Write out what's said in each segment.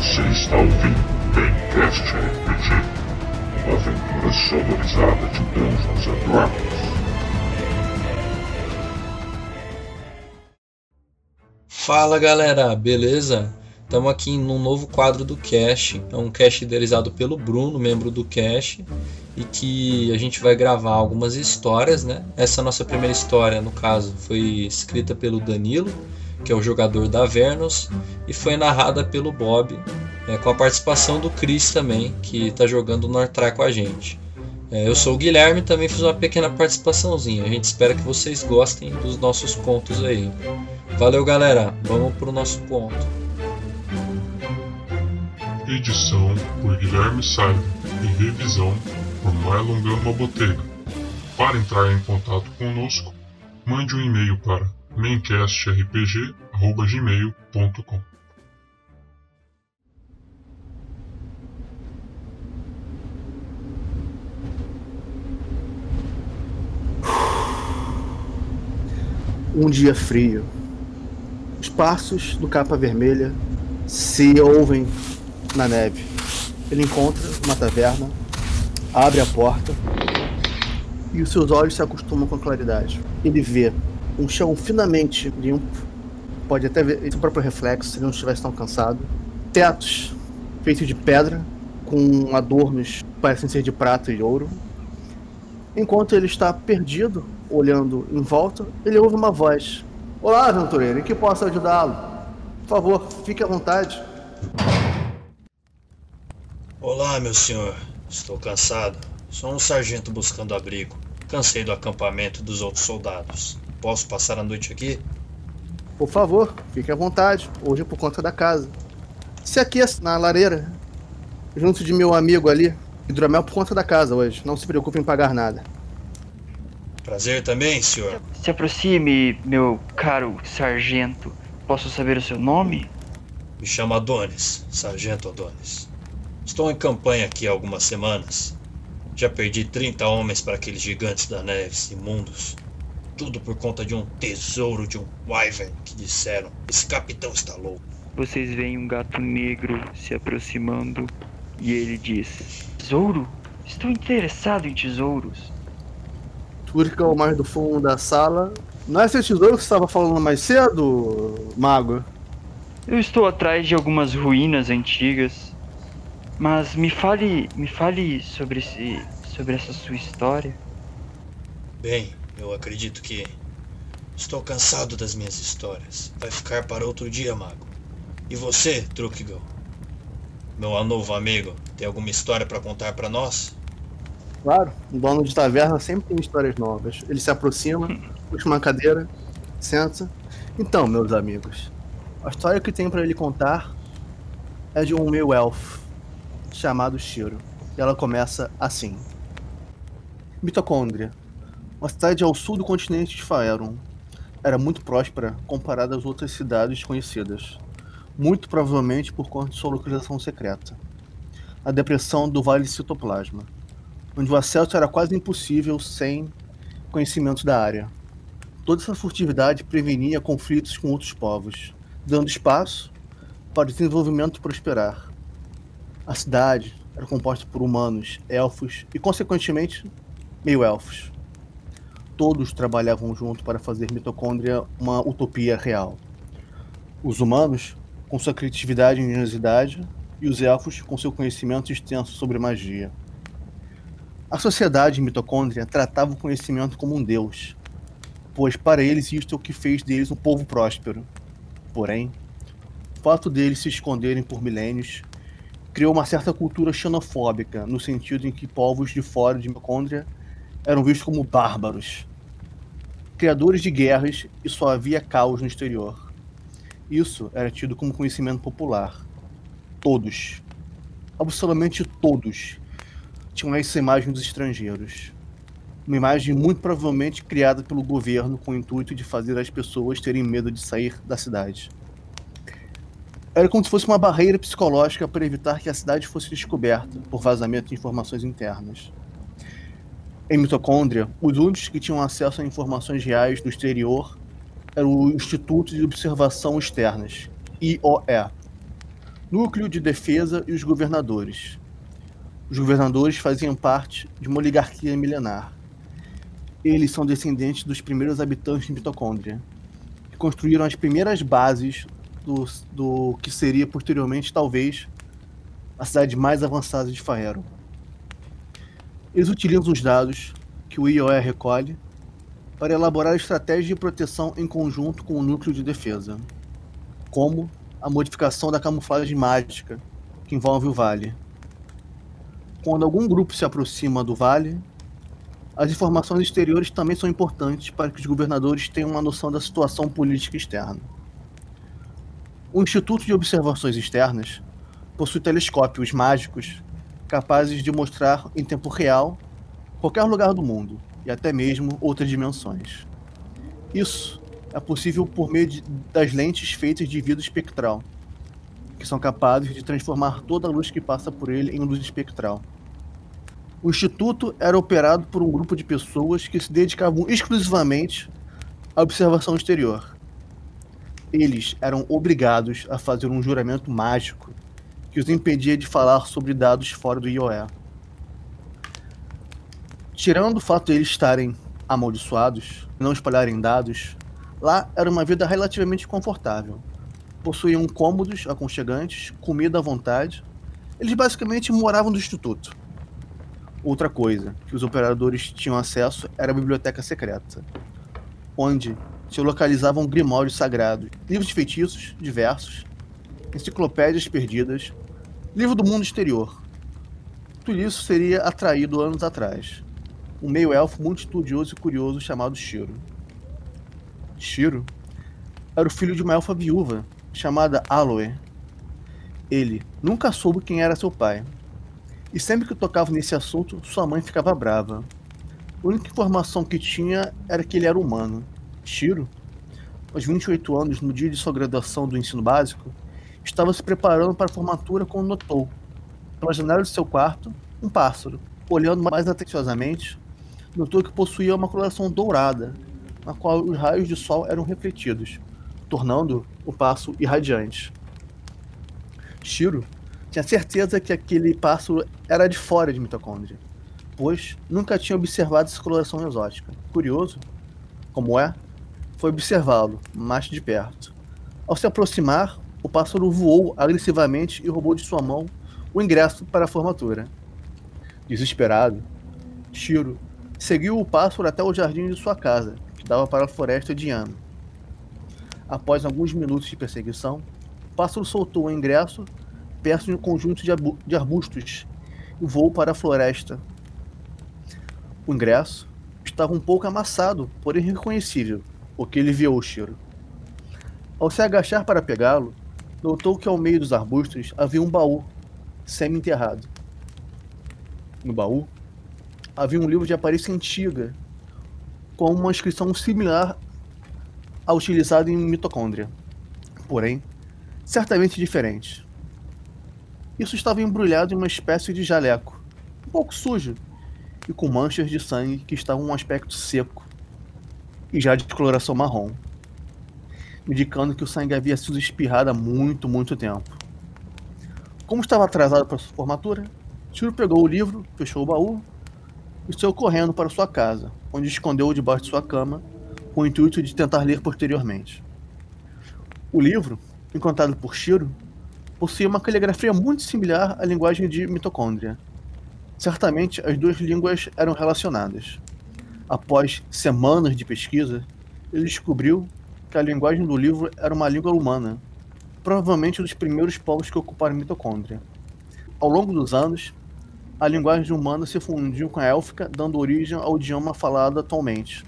Você está ouvindo Gamecast RPG, uma aventura sonorizada de Dungeons and Dragons. Fala galera, beleza? Estamos aqui num novo quadro do Cash. É um Cash idealizado pelo Bruno, membro do Cash, e que a gente vai gravar algumas histórias, né? Essa nossa primeira história, no caso, foi escrita pelo Danilo, que é o jogador da Vernos, e foi narrada pelo Bob, é, com a participação do Chris também, que está jogando no Nortrai com a gente. É, eu sou o Guilherme também fiz uma pequena participaçãozinha. A gente espera que vocês gostem dos nossos contos aí. Valeu, galera. Vamos pro nosso conto. Edição por Guilherme Saiba e revisão por Marlon Gama Botega. Para entrar em contato conosco, mande um e-mail para maincastrpg.gmail.com Um dia frio. Os passos do capa vermelha se ouvem na neve. Ele encontra uma taverna, abre a porta e os seus olhos se acostumam com a claridade. Ele vê um chão finamente limpo, pode até ver esse próprio reflexo se ele não estivesse tão cansado. Tetos feitos de pedra, com adornos que parecem ser de prata e ouro. Enquanto ele está perdido, olhando em volta, ele ouve uma voz. Olá, aventureiro, em que posso ajudá-lo? Por favor, fique à vontade. Olá, meu senhor. Estou cansado. Sou um sargento buscando abrigo. Cansei do acampamento dos outros soldados. Posso passar a noite aqui? Por favor, fique à vontade. Hoje é por conta da casa. Se aqueça na lareira, junto de meu amigo ali. Hidromel por conta da casa hoje. Não se preocupe em pagar nada. Prazer também, senhor. Se aproxime, meu caro sargento. Posso saber o seu nome? Me chamo Adonis, Sargento Adonis. Estou em campanha aqui há algumas semanas. Já perdi 30 homens para aqueles gigantes da neve imundos. Tudo por conta de um tesouro de um wyvern que disseram. Esse capitão está louco. Vocês veem um gato negro se aproximando e ele diz: Tesouro? Estou interessado em tesouros. Turca ao mais do fundo da sala. Não é esse tesouro que você estava falando mais cedo, mago? Eu estou atrás de algumas ruínas antigas. Mas me fale, me fale sobre esse, sobre essa sua história. Bem, eu acredito que estou cansado das minhas histórias. Vai ficar para outro dia, mago. E você, Trukigal? Meu novo amigo, tem alguma história para contar para nós? Claro, um dono de taverna sempre tem histórias novas. Ele se aproxima, puxa uma cadeira, senta. Então, meus amigos, a história que tenho para lhe contar é de um meu elfo chamado Shiro. E ela começa assim: Mitocôndria, uma cidade ao sul do continente de Faerun. Era muito próspera comparada às outras cidades conhecidas, muito provavelmente por conta de sua localização secreta a depressão do Vale Citoplasma, onde o acesso era quase impossível sem conhecimento da área. Toda essa furtividade prevenia conflitos com outros povos, dando espaço para o desenvolvimento prosperar. A cidade era composta por humanos, elfos e, consequentemente, meio-elfos. Todos trabalhavam junto para fazer Mitocôndria uma utopia real. Os humanos, com sua criatividade e engenhosidade, e os elfos, com seu conhecimento extenso sobre magia. A sociedade mitocôndria tratava o conhecimento como um deus, pois para eles isto é o que fez deles um povo próspero. Porém, o fato deles se esconderem por milênios criou uma certa cultura xenofóbica, no sentido em que povos de fora de mitocôndria eram vistos como bárbaros, criadores de guerras e só havia caos no exterior. Isso era tido como conhecimento popular. Todos, absolutamente todos, tinham essa imagem dos estrangeiros. Uma imagem muito provavelmente criada pelo governo com o intuito de fazer as pessoas terem medo de sair da cidade. Era como se fosse uma barreira psicológica para evitar que a cidade fosse descoberta por vazamento de informações internas. Em mitocôndria, os únicos que tinham acesso a informações reais do exterior eram o Instituto de Observação Externas, IOE. Núcleo de Defesa e os Governadores. Os governadores faziam parte de uma oligarquia milenar. Eles são descendentes dos primeiros habitantes de Mitocôndria, que construíram as primeiras bases do, do que seria posteriormente, talvez, a cidade mais avançada de Faero. Eles utilizam os dados que o IOE recolhe para elaborar estratégias de proteção em conjunto com o núcleo de defesa, como a modificação da camuflagem mágica que envolve o vale quando algum grupo se aproxima do vale, as informações exteriores também são importantes para que os governadores tenham uma noção da situação política externa. O Instituto de Observações Externas possui telescópios mágicos capazes de mostrar em tempo real qualquer lugar do mundo e até mesmo outras dimensões. Isso é possível por meio de, das lentes feitas de vidro espectral, que são capazes de transformar toda a luz que passa por ele em luz espectral. O instituto era operado por um grupo de pessoas que se dedicavam exclusivamente à observação exterior. Eles eram obrigados a fazer um juramento mágico que os impedia de falar sobre dados fora do IOE. Tirando o fato de eles estarem amaldiçoados não espalharem dados, lá era uma vida relativamente confortável possuíam cômodos aconchegantes, comida à vontade. Eles basicamente moravam no instituto. Outra coisa que os operadores tinham acesso era a biblioteca secreta, onde se localizavam grimórios sagrados, livros de feitiços diversos, enciclopédias perdidas, livro do mundo exterior. Tudo isso seria atraído anos atrás. Um meio-elfo muito estudioso e curioso chamado Shiro. Shiro era o filho de uma elfa viúva chamada Aloe. Ele nunca soube quem era seu pai. E sempre que tocava nesse assunto, sua mãe ficava brava. A única informação que tinha era que ele era humano. Shiro, aos 28 anos, no dia de sua graduação do ensino básico, estava se preparando para a formatura quando notou, pela janela de seu quarto, um pássaro. Olhando mais atenciosamente, notou que possuía uma coloração dourada, na qual os raios de sol eram refletidos tornando o passo irradiante. Shiro tinha certeza que aquele passo era de fora de mitocôndria, pois nunca tinha observado essa coloração exótica. Curioso, como é, foi observá-lo mais de perto. Ao se aproximar, o pássaro voou agressivamente e roubou de sua mão o ingresso para a formatura. Desesperado, Shiro seguiu o pássaro até o jardim de sua casa, que dava para a floresta de Yano. Após alguns minutos de perseguição, o pássaro soltou o ingresso perto de um conjunto de arbustos e voou para a floresta. O ingresso estava um pouco amassado, porém reconhecível, o que ele viu o Shiro. Ao se agachar para pegá-lo, notou que ao meio dos arbustos havia um baú, semi-enterrado. No baú, havia um livro de aparência antiga, com uma inscrição similar a utilizado em mitocôndria, porém, certamente diferente. Isso estava embrulhado em uma espécie de jaleco, um pouco sujo e com manchas de sangue que estavam um aspecto seco e já de coloração marrom, indicando que o sangue havia sido espirrado há muito, muito tempo. Como estava atrasado para sua formatura, Tiro pegou o livro, fechou o baú e saiu correndo para sua casa, onde escondeu-o debaixo de sua cama com o intuito de tentar ler posteriormente. O livro, encontrado por Shiro, possuía uma caligrafia muito similar à linguagem de mitocôndria. Certamente as duas línguas eram relacionadas. Após semanas de pesquisa, ele descobriu que a linguagem do livro era uma língua humana, provavelmente dos primeiros povos que ocuparam mitocôndria. Ao longo dos anos, a linguagem humana se fundiu com a élfica, dando origem ao idioma falado atualmente.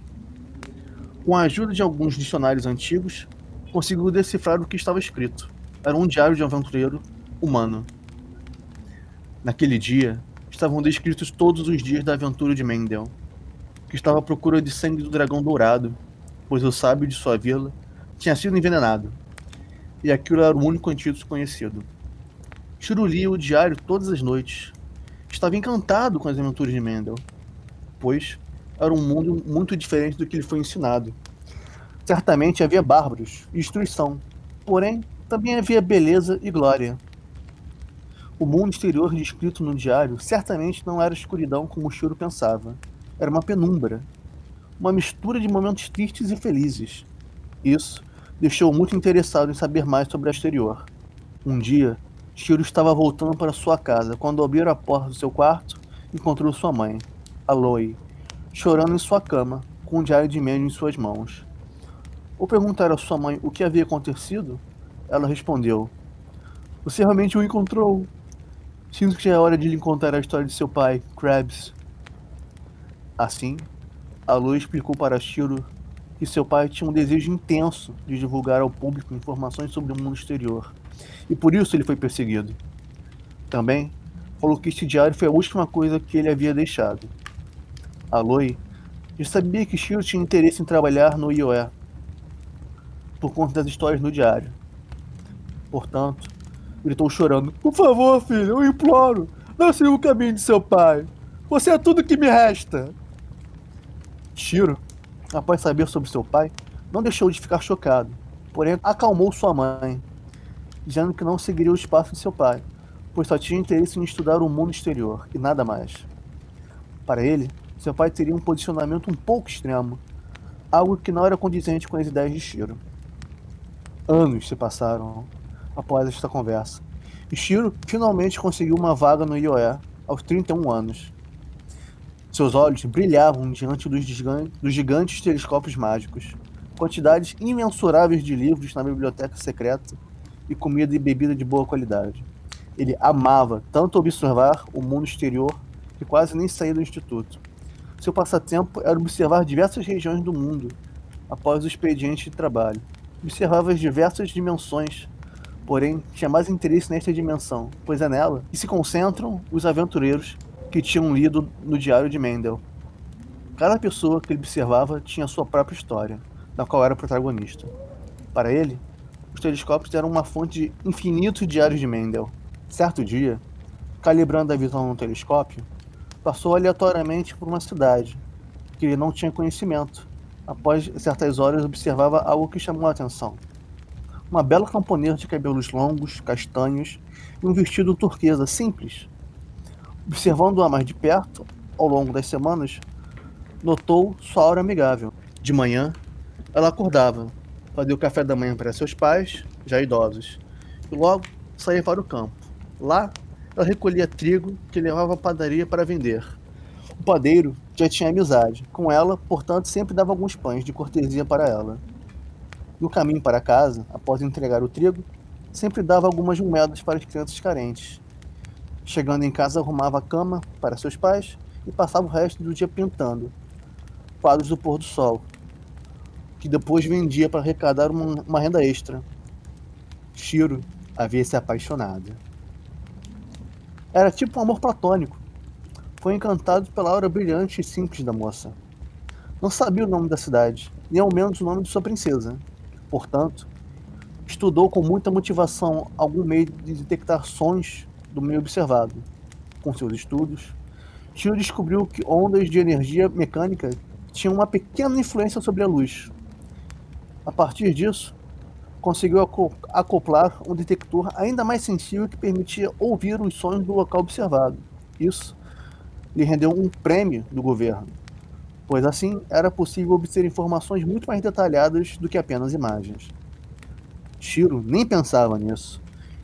Com a ajuda de alguns dicionários antigos, conseguiu decifrar o que estava escrito. Era um diário de aventureiro humano. Naquele dia, estavam descritos todos os dias da aventura de Mendel, que estava à procura de sangue do dragão dourado, pois o sábio de sua vila tinha sido envenenado, e aquilo era o único antídoto conhecido. Shiro lia o diário todas as noites. Estava encantado com as aventuras de Mendel, pois era um mundo muito diferente do que lhe foi ensinado. Certamente havia bárbaros e destruição, porém também havia beleza e glória. O mundo exterior descrito no diário certamente não era escuridão como Shiro pensava. Era uma penumbra. Uma mistura de momentos tristes e felizes. Isso deixou muito interessado em saber mais sobre o exterior. Um dia, Shiro estava voltando para sua casa quando abriu a porta do seu quarto encontrou sua mãe, Aloy, chorando em sua cama, com um diário de e-mail em suas mãos. Ao perguntar à sua mãe o que havia acontecido, ela respondeu: Você realmente o encontrou? Sinto que já é hora de lhe contar a história de seu pai, Krabs. Assim, Aloy explicou para Shiro que seu pai tinha um desejo intenso de divulgar ao público informações sobre o mundo exterior, e por isso ele foi perseguido. Também falou que este diário foi a última coisa que ele havia deixado. Aloy já sabia que Shiro tinha interesse em trabalhar no IOE, por conta das histórias no diário. Portanto, gritou chorando: Por favor, filho, eu imploro, não siga o caminho de seu pai. Você é tudo que me resta. Shiro, após saber sobre seu pai, não deixou de ficar chocado, porém acalmou sua mãe, dizendo que não seguiria o espaço de seu pai, pois só tinha interesse em estudar o mundo exterior e nada mais. Para ele, seu pai teria um posicionamento um pouco extremo, algo que não era condizente com as ideias de Shiro. Anos se passaram após esta conversa, e Shiro finalmente conseguiu uma vaga no IOE aos 31 anos. Seus olhos brilhavam diante dos, dos gigantes telescópios mágicos, quantidades imensuráveis de livros na biblioteca secreta e comida e bebida de boa qualidade. Ele amava tanto observar o mundo exterior que quase nem saía do instituto. Seu passatempo era observar diversas regiões do mundo após o expediente de trabalho. Observava as diversas dimensões, porém tinha mais interesse nesta dimensão, pois é nela que se concentram os aventureiros que tinham lido no diário de Mendel. Cada pessoa que ele observava tinha sua própria história, da qual era protagonista. Para ele, os telescópios eram uma fonte de infinitos diários de Mendel. Certo dia, calibrando a visão no telescópio, passou aleatoriamente por uma cidade que ele não tinha conhecimento. Após certas horas, observava algo que chamou a atenção. Uma bela camponesa de cabelos longos, castanhos e um vestido turquesa simples. Observando-a mais de perto, ao longo das semanas, notou sua aura amigável. De manhã, ela acordava, fazia o café da manhã para seus pais, já idosos, e logo saía para o campo. Lá, ela recolhia trigo que levava à padaria para vender. O padeiro já tinha amizade com ela, portanto, sempre dava alguns pães de cortesia para ela. No caminho para casa, após entregar o trigo, sempre dava algumas moedas para as crianças carentes. Chegando em casa, arrumava a cama para seus pais e passava o resto do dia pintando quadros do pôr do sol, que depois vendia para arrecadar uma, uma renda extra. Shiro havia se apaixonado. Era tipo um amor platônico. Foi encantado pela aura brilhante e simples da moça. Não sabia o nome da cidade, nem ao menos o nome de sua princesa. Portanto, estudou com muita motivação algum meio de detectar sons do meio observado. Com seus estudos, Tio descobriu que ondas de energia mecânica tinham uma pequena influência sobre a luz. A partir disso, conseguiu acoplar um detector ainda mais sensível que permitia ouvir os sons do local observado. Isso lhe rendeu um prêmio do governo, pois assim era possível obter informações muito mais detalhadas do que apenas imagens. Shiro nem pensava nisso.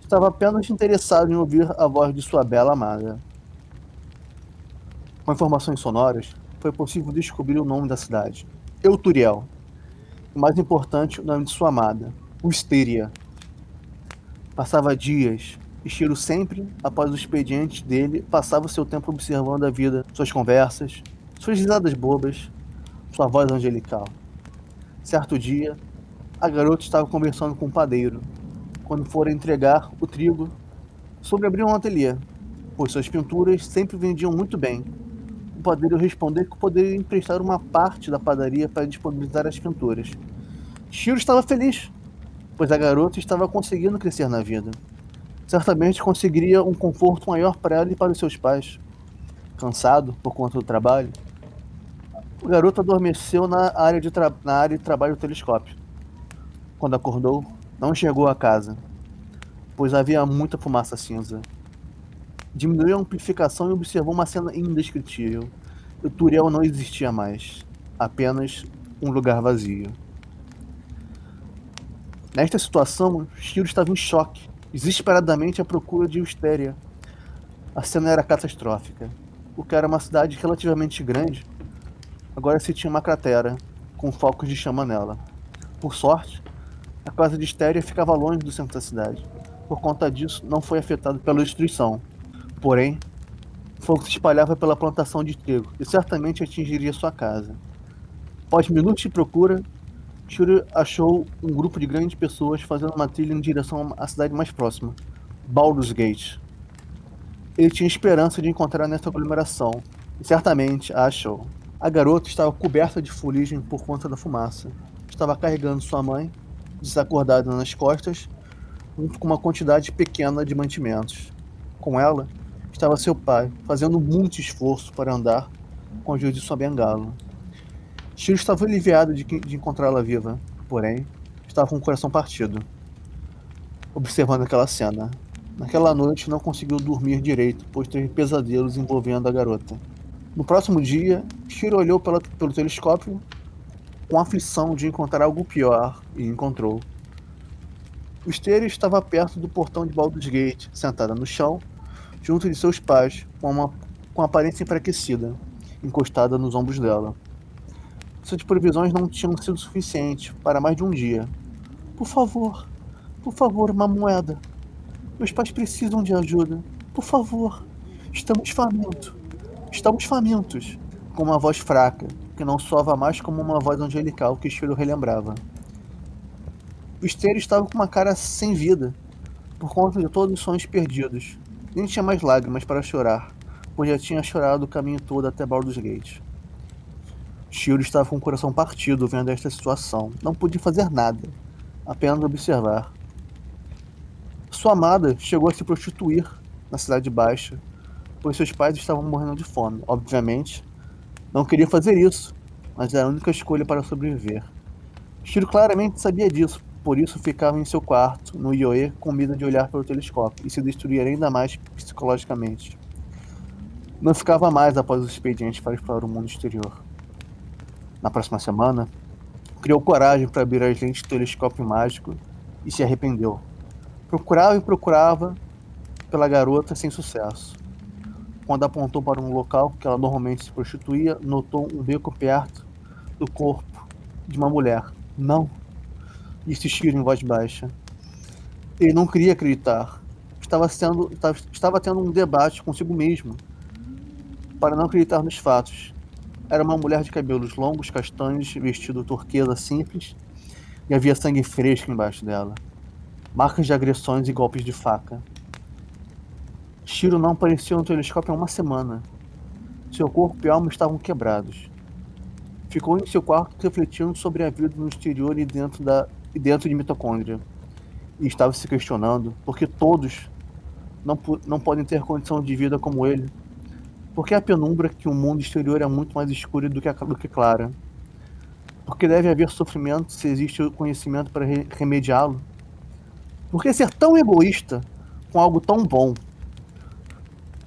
Estava apenas interessado em ouvir a voz de sua bela amada. Com informações sonoras, foi possível descobrir o nome da cidade, Euturiel. E mais importante, o nome de sua amada, Wisteria. Passava dias, e Shiro sempre, após o expediente dele, passava seu tempo observando a vida, suas conversas, suas risadas bobas, sua voz angelical. Certo dia, a garota estava conversando com o padeiro, quando fora entregar o trigo sobre abrir um ateliê, pois suas pinturas sempre vendiam muito bem. O padeiro respondeu que poderia emprestar uma parte da padaria para disponibilizar as pinturas. Shiro estava feliz, pois a garota estava conseguindo crescer na vida. Certamente conseguiria um conforto maior para ela e para os seus pais. Cansado por conta do trabalho, o garoto adormeceu na área de, na área de trabalho do telescópio. Quando acordou, não chegou a casa, pois havia muita fumaça cinza. Diminuiu a amplificação e observou uma cena indescritível. O Turiel não existia mais. Apenas um lugar vazio. Nesta situação, Shiro estava em choque, desesperadamente à procura de Eustéria. A cena era catastrófica. O que era uma cidade relativamente grande, agora se tinha uma cratera, com focos de chama nela. Por sorte, a casa de Estéria ficava longe do centro da cidade. Por conta disso, não foi afetado pela destruição. Porém, fogo se espalhava pela plantação de trigo e certamente atingiria sua casa. Após minutos de procura, Shuri achou um grupo de grandes pessoas fazendo uma trilha em direção à cidade mais próxima, Baldur's Gate. Ele tinha esperança de encontrar nessa aglomeração, e certamente a achou. A garota estava coberta de fuligem por conta da fumaça. Estava carregando sua mãe, desacordada nas costas, junto com uma quantidade pequena de mantimentos. Com ela estava seu pai, fazendo muito esforço para andar com a ajuda de sua bengala. Shiro estava aliviado de, de encontrá-la viva, porém, estava com o coração partido. Observando aquela cena. Naquela noite não conseguiu dormir direito, pois teve pesadelos envolvendo a garota. No próximo dia, Shiro olhou pela, pelo telescópio com aflição de encontrar algo pior e encontrou. O esteiro estava perto do portão de Baldur's Gate, sentada no chão, junto de seus pais, com uma com aparência enfraquecida, encostada nos ombros dela. Suas provisões não tinham sido suficientes para mais de um dia. Por favor, por favor, uma moeda. Meus pais precisam de ajuda. Por favor, estamos famintos. Estamos famintos. Com uma voz fraca, que não soava mais como uma voz angelical que Shiro relembrava. O esteiro estava com uma cara sem vida, por conta de todos os sonhos perdidos. Nem tinha mais lágrimas para chorar, pois já tinha chorado o caminho todo até Baldur's Gate. Shiro estava com o coração partido vendo esta situação. Não podia fazer nada, apenas observar. Sua amada chegou a se prostituir na Cidade Baixa, pois seus pais estavam morrendo de fome. Obviamente, não queria fazer isso, mas era a única escolha para sobreviver. Shiro claramente sabia disso, por isso ficava em seu quarto, no Ioe, com medo de olhar pelo telescópio e se destruir ainda mais psicologicamente. Não ficava mais após o expediente para explorar o mundo exterior na próxima semana, criou coragem para abrir as lentes do telescópio mágico e se arrependeu. Procurava e procurava pela garota sem sucesso. Quando apontou para um local que ela normalmente se prostituía, notou um beco perto do corpo de uma mulher. Não! Disse Shiro em voz baixa. Ele não queria acreditar. Estava, sendo, estava tendo um debate consigo mesmo para não acreditar nos fatos. Era uma mulher de cabelos longos, castanhos, vestido turquesa simples, e havia sangue fresco embaixo dela. Marcas de agressões e golpes de faca. Shiro não apareceu no telescópio há uma semana. Seu corpo e alma estavam quebrados. Ficou em seu quarto refletindo sobre a vida no exterior e dentro, da, e dentro de mitocôndria. E estava se questionando por que todos não, não podem ter condição de vida como ele porque a penumbra que o mundo exterior é muito mais escura do que, a, do que clara? Porque deve haver sofrimento se existe o conhecimento para re remediá-lo? Por que ser tão egoísta com algo tão bom?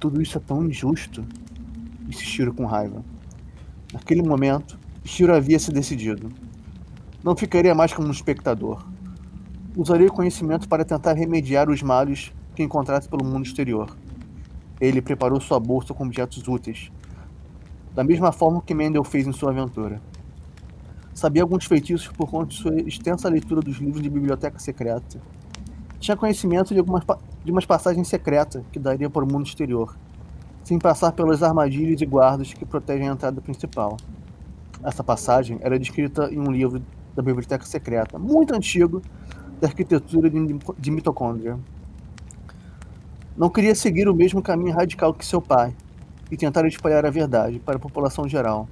Tudo isso é tão injusto, disse Shiro com raiva. Naquele momento, Shiro havia se decidido. Não ficaria mais como um espectador. Usaria o conhecimento para tentar remediar os males que encontrasse pelo mundo exterior. Ele preparou sua bolsa com objetos úteis, da mesma forma que Mendel fez em sua aventura. Sabia alguns feitiços por conta de sua extensa leitura dos livros de biblioteca secreta. Tinha conhecimento de, algumas, de umas passagens secretas que daria para o mundo exterior, sem passar pelas armadilhas e guardas que protegem a entrada principal. Essa passagem era descrita em um livro da biblioteca secreta, muito antigo, da arquitetura de, de mitocôndria. Não queria seguir o mesmo caminho radical que seu pai e tentar espalhar a verdade para a população geral.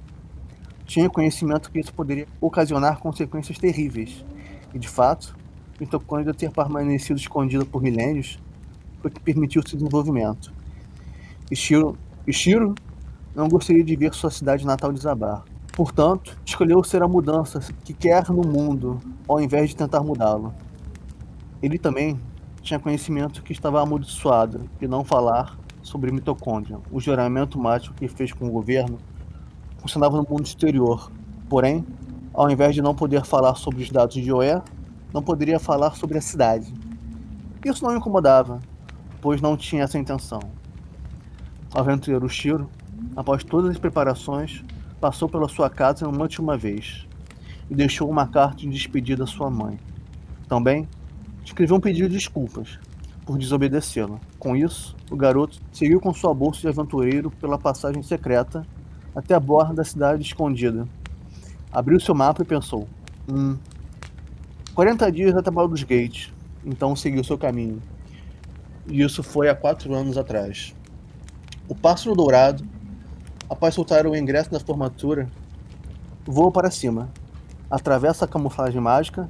Tinha conhecimento que isso poderia ocasionar consequências terríveis, e de fato, mitocôndria ter permanecido escondida por milênios foi que permitiu seu desenvolvimento. Ishiro, Ishiro não gostaria de ver sua cidade natal desabar. Portanto, escolheu ser a mudança que quer no mundo, ao invés de tentar mudá-lo. Ele também tinha conhecimento que estava amaldiçoado, e não falar sobre mitocôndria, o juramento mágico que fez com o governo, funcionava no mundo exterior. Porém, ao invés de não poder falar sobre os dados de Oé, não poderia falar sobre a cidade. Isso não incomodava, pois não tinha essa intenção. O aventureiro Shiro, após todas as preparações, passou pela sua casa uma última vez e deixou uma carta de despedida à sua mãe. Também escreveu um pedido de desculpas por desobedecê-la. Com isso, o garoto seguiu com sua bolsa de aventureiro pela passagem secreta até a borda da cidade escondida. Abriu seu mapa e pensou: Hum. 40 dias até Baldur's Gate. Então seguiu seu caminho. E isso foi há quatro anos atrás. O pássaro dourado, após soltar o ingresso da formatura, voa para cima, atravessa a camuflagem mágica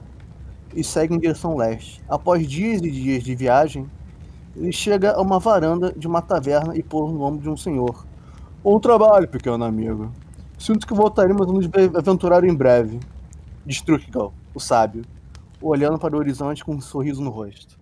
e segue em direção leste. Após dias e dias de viagem, ele chega a uma varanda de uma taverna e pôs no ombro de um senhor. Bom trabalho, pequeno amigo. Sinto que voltaremos a nos aventurar em breve. Diz o sábio, olhando para o horizonte com um sorriso no rosto.